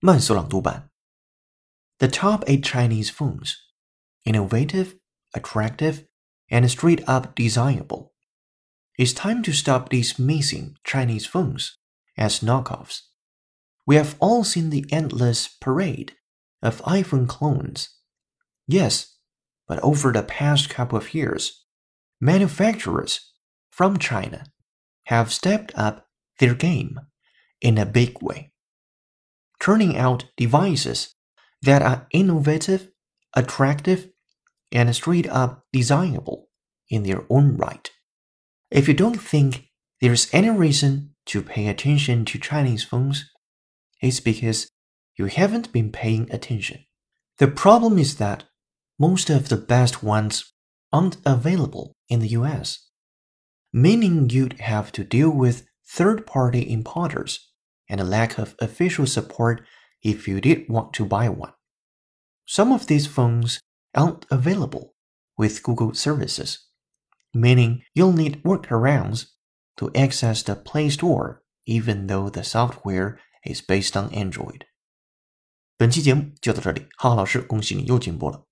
慢速朗读版。The top eight Chinese phones, innovative, attractive, and straight up desirable. It's time to stop dismissing Chinese phones as knockoffs. We have all seen the endless parade of iPhone clones. Yes, but over the past couple of years, manufacturers from China have stepped up their game in a big way, turning out devices that are innovative, attractive, and straight up desirable in their own right. If you don't think there's any reason to pay attention to Chinese phones, it's because you haven't been paying attention. The problem is that most of the best ones aren't available in the US, meaning you'd have to deal with third party importers and a lack of official support if you did want to buy one. Some of these phones aren't available with Google services, meaning you'll need workarounds to access the Play Store even though the software is based on Android. 本期节目就到这里，浩浩老师恭喜你又进步了。